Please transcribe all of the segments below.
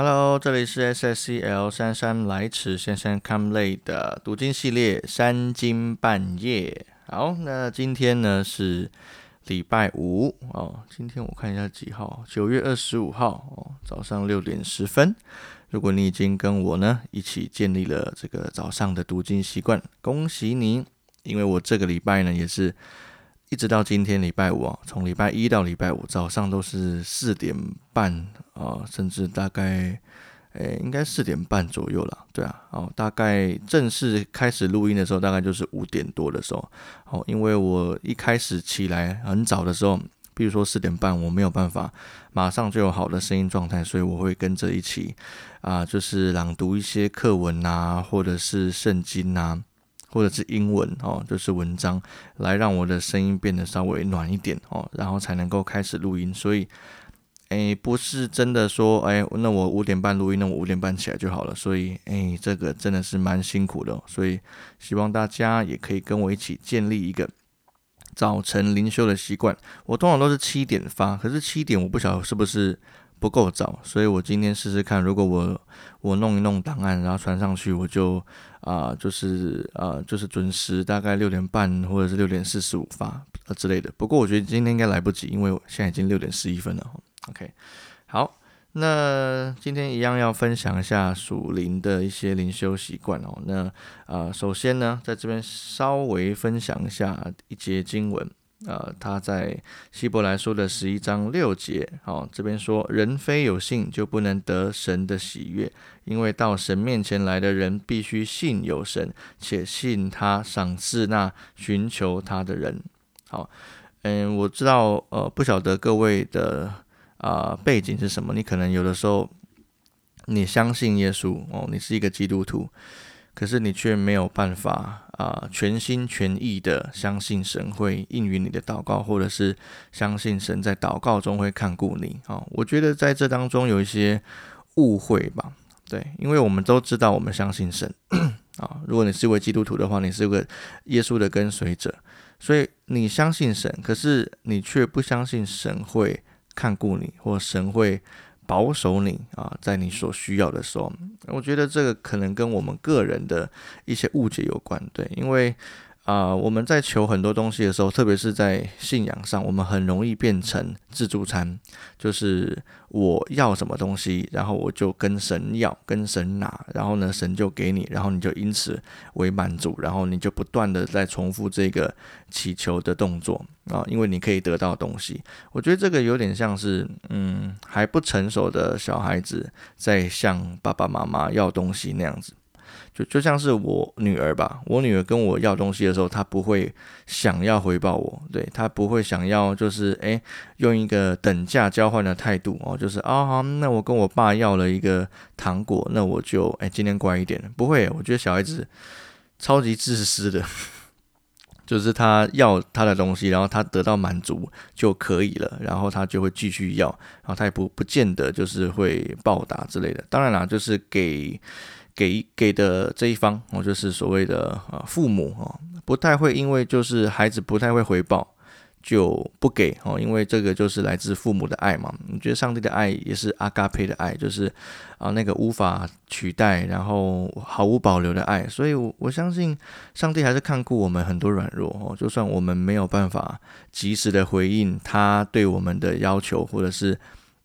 Hello，这里是 SSCL 姗姗来迟先生 Come Late 的读经系列三更半夜。好，那今天呢是礼拜五哦。今天我看一下几号，九月二十五号哦，早上六点十分。如果你已经跟我呢一起建立了这个早上的读经习惯，恭喜你！因为我这个礼拜呢也是。一直到今天礼拜五啊，从礼拜一到礼拜五早上都是四点半啊，甚至大概诶，应该四点半左右了，对啊，哦，大概正式开始录音的时候，大概就是五点多的时候，哦，因为我一开始起来很早的时候，比如说四点半，我没有办法马上就有好的声音状态，所以我会跟着一起啊，就是朗读一些课文啊，或者是圣经啊。或者是英文哦，就是文章，来让我的声音变得稍微暖一点哦，然后才能够开始录音。所以，诶，不是真的说，诶，那我五点半录音，那我五点半起来就好了。所以，诶，这个真的是蛮辛苦的。所以，希望大家也可以跟我一起建立一个早晨灵修的习惯。我通常都是七点发，可是七点我不晓得是不是。不够早，所以我今天试试看，如果我我弄一弄档案，然后传上去，我就啊，就是啊，就是准时，大概六点半或者是六点四十五发啊之类的。不过我觉得今天应该来不及，因为现在已经六点十一分了。OK，好，那今天一样要分享一下属灵的一些灵修习惯哦。那啊，首先呢，在这边稍微分享一下一节经文。呃，他在希伯来书的十一章六节，好，这边说，人非有信就不能得神的喜悦，因为到神面前来的人必须信有神，且信他赏赐那寻求他的人。好，嗯，我知道，呃，不晓得各位的啊背景是什么，你可能有的时候你相信耶稣哦，你是一个基督徒。可是你却没有办法啊，全心全意的相信神会应允你的祷告，或者是相信神在祷告中会看顾你啊。我觉得在这当中有一些误会吧，对，因为我们都知道我们相信神啊。如果你是一位基督徒的话，你是个耶稣的跟随者，所以你相信神，可是你却不相信神会看顾你，或神会。保守你啊，在你所需要的时候，我觉得这个可能跟我们个人的一些误解有关，对，因为。啊，我们在求很多东西的时候，特别是在信仰上，我们很容易变成自助餐，就是我要什么东西，然后我就跟神要，跟神拿，然后呢，神就给你，然后你就因此为满足，然后你就不断的在重复这个祈求的动作啊，因为你可以得到东西。我觉得这个有点像是，嗯，还不成熟的小孩子在向爸爸妈妈要东西那样子。就就像是我女儿吧，我女儿跟我要东西的时候，她不会想要回报我，对她不会想要就是诶用一个等价交换的态度哦，就是啊好，那我跟我爸要了一个糖果，那我就诶今天乖一点，不会，我觉得小孩子超级自私的，就是他要他的东西，然后他得到满足就可以了，然后他就会继续要，然后他也不不见得就是会报答之类的，当然啦，就是给。给给的这一方哦，就是所谓的啊父母哦，不太会因为就是孩子不太会回报就不给哦，因为这个就是来自父母的爱嘛。你觉得上帝的爱也是阿嘎佩的爱，就是啊那个无法取代，然后毫无保留的爱。所以，我我相信上帝还是看顾我们很多软弱哦，就算我们没有办法及时的回应他对我们的要求，或者是。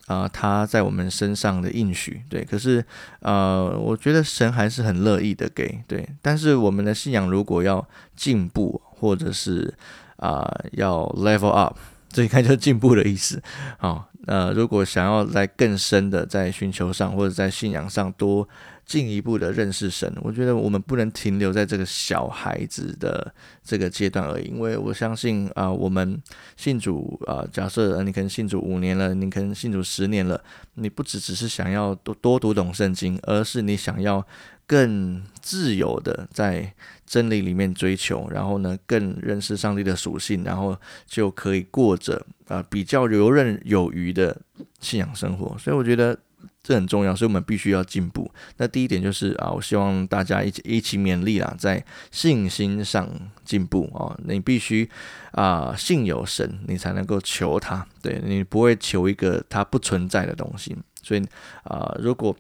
啊，他在我们身上的应许，对，可是，呃，我觉得神还是很乐意的给，对，但是我们的信仰如果要进步，或者是啊要 level up，这应该就是进步的意思，好，呃，如果想要在更深的在寻求上，或者在信仰上多。进一步的认识神，我觉得我们不能停留在这个小孩子的这个阶段而已，因为我相信啊，我们信主啊，假设你可能信主五年了，你可能信主十年了，你不只只是想要多多读懂圣经，而是你想要更自由的在真理里面追求，然后呢，更认识上帝的属性，然后就可以过着啊比较游刃有余的信仰生活。所以我觉得。这很重要，所以我们必须要进步。那第一点就是啊，我希望大家一起一起勉励啦，在信心上进步啊。你必须啊，信有神，你才能够求他。对你不会求一个他不存在的东西。所以啊，如果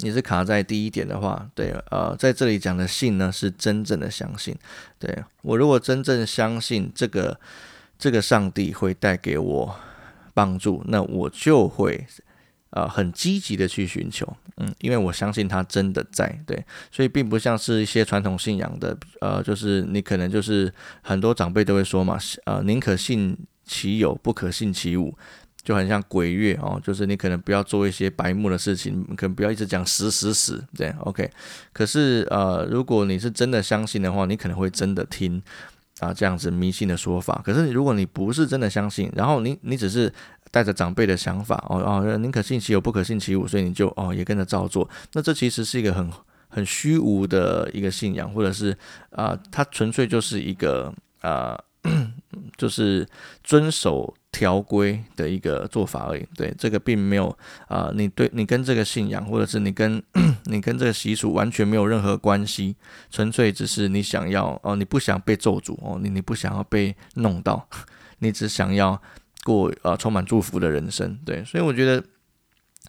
你是卡在第一点的话，对，呃，在这里讲的信呢，是真正的相信。对我如果真正相信这个这个上帝会带给我帮助，那我就会呃很积极的去寻求，嗯，因为我相信他真的在。对，所以并不像是一些传统信仰的，呃，就是你可能就是很多长辈都会说嘛，呃，宁可信其有，不可信其无。就很像鬼月哦，就是你可能不要做一些白目的事情，可能不要一直讲死死死这样，OK。可是呃，如果你是真的相信的话，你可能会真的听啊这样子迷信的说法。可是如果你不是真的相信，然后你你只是带着长辈的想法哦哦，宁可信其有，不可信其无，所以你就哦也跟着照做。那这其实是一个很很虚无的一个信仰，或者是啊，它纯粹就是一个啊。就是遵守条规的一个做法而已。对，这个并没有啊，你对你跟这个信仰，或者是你跟 你跟这个习俗完全没有任何关系，纯粹只是你想要哦，你不想被咒诅哦，你你不想要被弄到，你只想要过啊充满祝福的人生。对，所以我觉得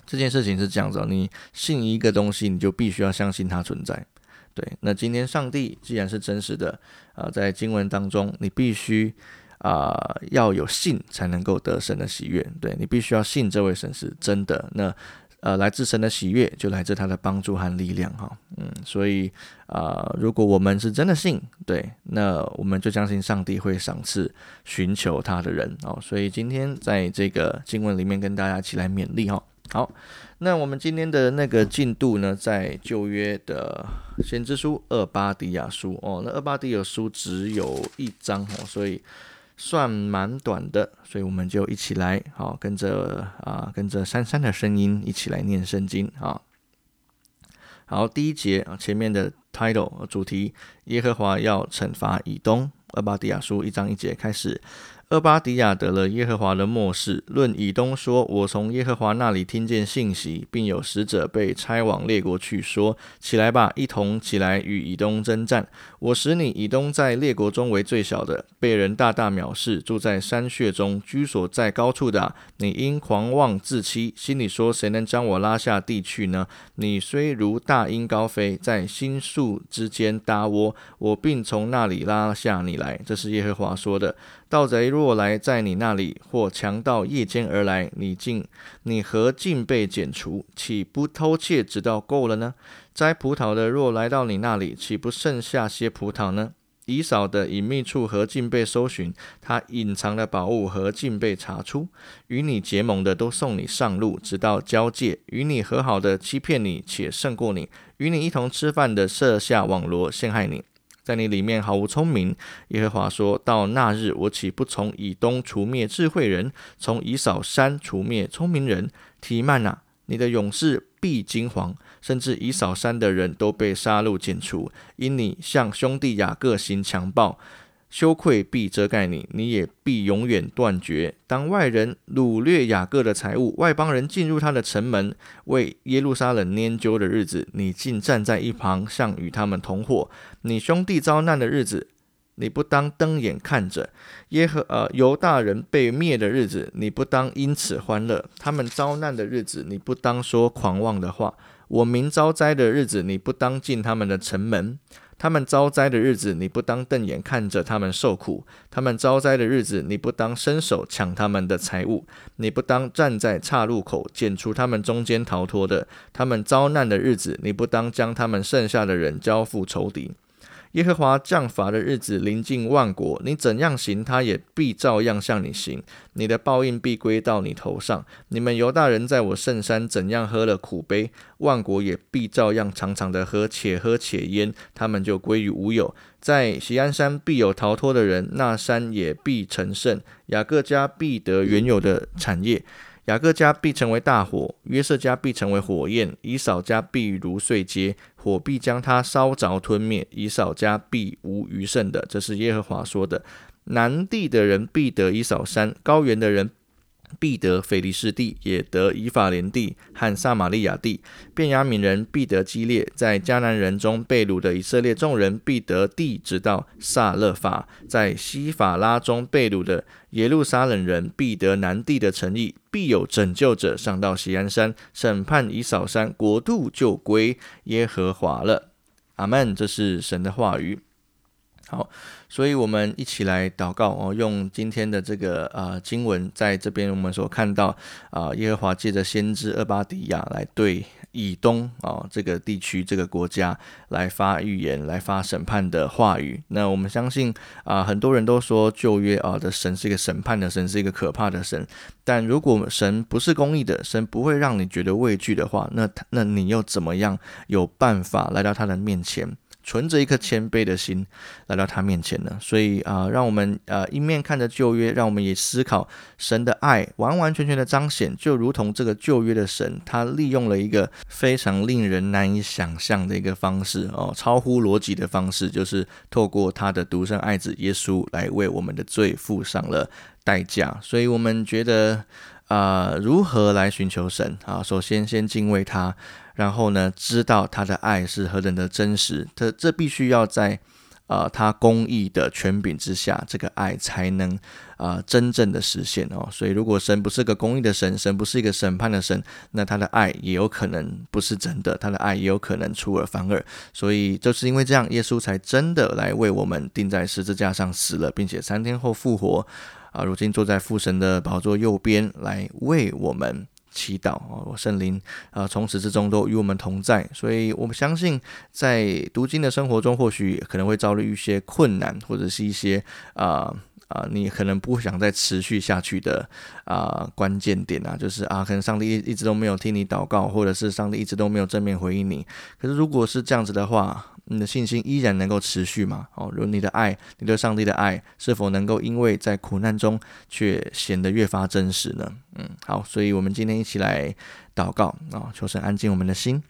这件事情是这样子，你信一个东西，你就必须要相信它存在。对，那今天上帝既然是真实的，啊，在经文当中，你必须啊要有信才能够得神的喜悦。对你必须要信这位神是真的，那呃来自神的喜悦就来自他的帮助和力量哈。嗯，所以啊，如果我们是真的信，对，那我们就相信上帝会赏赐寻求他的人哦。所以今天在这个经文里面跟大家一起来勉励哈。好。那我们今天的那个进度呢，在旧约的先知书厄巴迪亚书哦，那厄巴迪亚书只有一章哦，所以算蛮短的，所以我们就一起来好跟着啊跟着珊珊的声音一起来念圣经啊。好，第一节啊前面的 title 主题，耶和华要惩罚以东，阿巴迪亚书一章一节开始。厄巴迪亚得了耶和华的末世，论以东说：“我从耶和华那里听见信息，并有使者被差往列国去，说：起来吧，一同起来与以东征战。我使你以东在列国中为最小的，被人大大藐视，住在山穴中，居所在高处的。你因狂妄自欺，心里说：谁能将我拉下地去呢？你虽如大鹰高飞，在新树之间搭窝，我并从那里拉下你来。这是耶和华说的。”盗贼若来在你那里，或强盗夜间而来，你竟你何竟被剪除？岂不偷窃直到够了呢？摘葡萄的若来到你那里，岂不剩下些葡萄呢？以扫的隐秘处何竟被搜寻？他隐藏的宝物何竟被查出？与你结盟的都送你上路，直到交界；与你和好的欺骗你，且胜过你；与你一同吃饭的设下网罗陷害你。在你里面毫无聪明，耶和华说到那日，我岂不从以东除灭智慧人，从以扫山除灭聪明人？提曼啊，你的勇士必惊惶，甚至以扫山的人都被杀戮剪除，因你向兄弟雅各行强暴。羞愧必遮盖你，你也必永远断绝。当外人掳掠雅各的财物，外邦人进入他的城门，为耶路撒冷拈阄的日子，你竟站在一旁，像与他们同伙。你兄弟遭难的日子，你不当瞪眼看着；耶和呃犹大人被灭的日子，你不当因此欢乐。他们遭难的日子，你不当说狂妄的话。我民遭灾的日子，你不当进他们的城门。他们遭灾的日子，你不当瞪眼看着他们受苦；他们遭灾的日子，你不当伸手抢他们的财物；你不当站在岔路口剪除他们中间逃脱的；他们遭难的日子，你不当将他们剩下的人交付仇敌。耶和华降罚的日子临近万国，你怎样行，他也必照样向你行。你的报应必归到你头上。你们犹大人在我圣山怎样喝了苦杯，万国也必照样常常的喝，且喝且淹，他们就归于无有。在锡安山必有逃脱的人，那山也必成圣。雅各家必得原有的产业。雅各家必成为大火，约瑟家必成为火焰，以扫家必如碎秸，火必将他烧着吞灭，以扫家必无余剩的。这是耶和华说的。南地的人必得以扫山，高原的人必得腓利士地，也得以法莲地和撒玛利亚地。便雅悯人必得基列，在迦南人中被掳的以色列众人必得地，直到撒勒法。在西法拉中被掳的耶路撒冷人必得南地的诚意，必有拯救者上到锡安山，审判以扫山，国度就归耶和华了。阿门。这是神的话语。好，所以我们一起来祷告哦，用今天的这个啊经文，在这边我们所看到啊，耶和华借着先知厄巴迪亚来对以东啊这个地区这个国家来发预言、来发审判的话语。那我们相信啊，很多人都说旧约啊的神是一个审判的神，是一个可怕的神。但如果神不是公义的神，不会让你觉得畏惧的话，那那你又怎么样有办法来到他的面前？存着一颗谦卑的心来到他面前呢，所以啊，让我们呃一面看着旧约，让我们也思考神的爱完完全全的彰显，就如同这个旧约的神，他利用了一个非常令人难以想象的一个方式哦，超乎逻辑的方式，就是透过他的独生爱子耶稣来为我们的罪付上了代价。所以我们觉得啊，如何来寻求神啊？首先先敬畏他。然后呢，知道他的爱是何等的真实，这这必须要在啊他公义的权柄之下，这个爱才能啊真正的实现哦。所以，如果神不是个公义的神，神不是一个审判的神，那他的爱也有可能不是真的，他的爱也有可能出尔反尔。所以，就是因为这样，耶稣才真的来为我们钉在十字架上死了，并且三天后复活啊，如今坐在父神的宝座右边，来为我们。祈祷啊，圣灵啊，从始至终都与我们同在，所以我们相信，在读经的生活中，或许可能会遭遇一些困难，或者是一些啊。啊，你可能不想再持续下去的啊，关键点啊，就是啊，可能上帝一一直都没有听你祷告，或者是上帝一直都没有正面回应你。可是如果是这样子的话，你的信心依然能够持续吗？哦，如你的爱，你对上帝的爱，是否能够因为在苦难中却显得越发真实呢？嗯，好，所以我们今天一起来祷告啊，求神安静我们的心。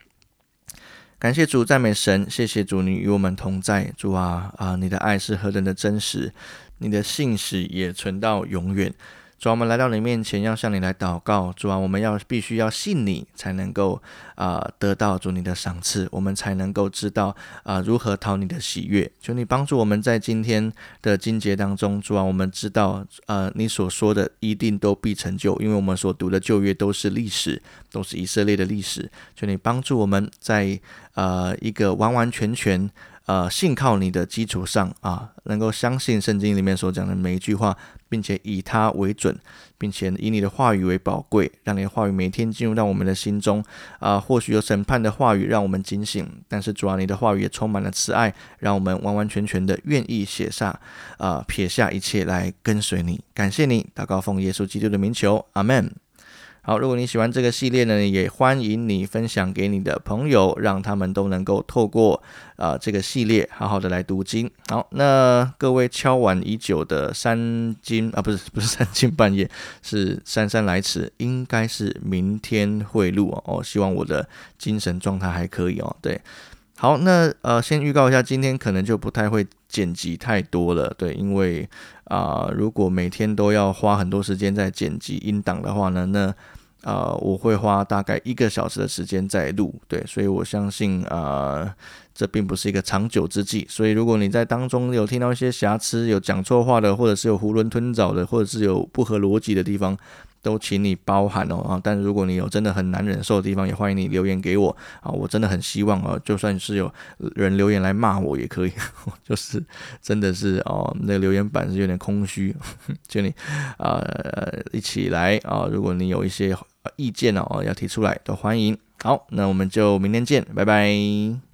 感谢主，赞美神，谢谢主，你与我们同在。主啊啊，你的爱是何等的真实，你的信使也存到永远。主啊，我们来到你面前，要向你来祷告。主啊，我们要必须要信你，才能够啊得到主你的赏赐，我们才能够知道啊如何讨你的喜悦。求你帮助我们在今天的经节当中，主啊，我们知道呃你所说的一定都必成就，因为我们所读的旧约都是历史，都是以色列的历史。求你帮助我们在呃一个完完全全。呃，信靠你的基础上啊，能够相信圣经里面所讲的每一句话，并且以它为准，并且以你的话语为宝贵，让你的话语每天进入到我们的心中啊。或许有审判的话语让我们警醒，但是主要你的话语也充满了慈爱，让我们完完全全的愿意写下啊，撇下一切来跟随你。感谢你，祷告奉耶稣基督的名求，阿门。好，如果你喜欢这个系列呢，也欢迎你分享给你的朋友，让他们都能够透过啊这个系列好好的来读经。好，那各位敲碗已久的三更啊，不是不是三更半夜，是姗姗来迟，应该是明天会录哦哦。希望我的精神状态还可以哦。对，好，那呃先预告一下，今天可能就不太会剪辑太多了。对，因为啊如果每天都要花很多时间在剪辑音档的话呢，那啊，我会花大概一个小时的时间在录，对，所以我相信啊，这并不是一个长久之计。所以如果你在当中有听到一些瑕疵、有讲错话的，或者是有囫囵吞枣的，或者是有不合逻辑的地方，都请你包涵哦啊。但如果你有真的很难忍受的地方，也欢迎你留言给我啊。我真的很希望啊，就算是有人留言来骂我也可以，就是真的是哦，那个留言板是有点空虚，就你啊一起来啊。如果你有一些。意见哦，要提出来都欢迎。好，那我们就明天见，拜拜。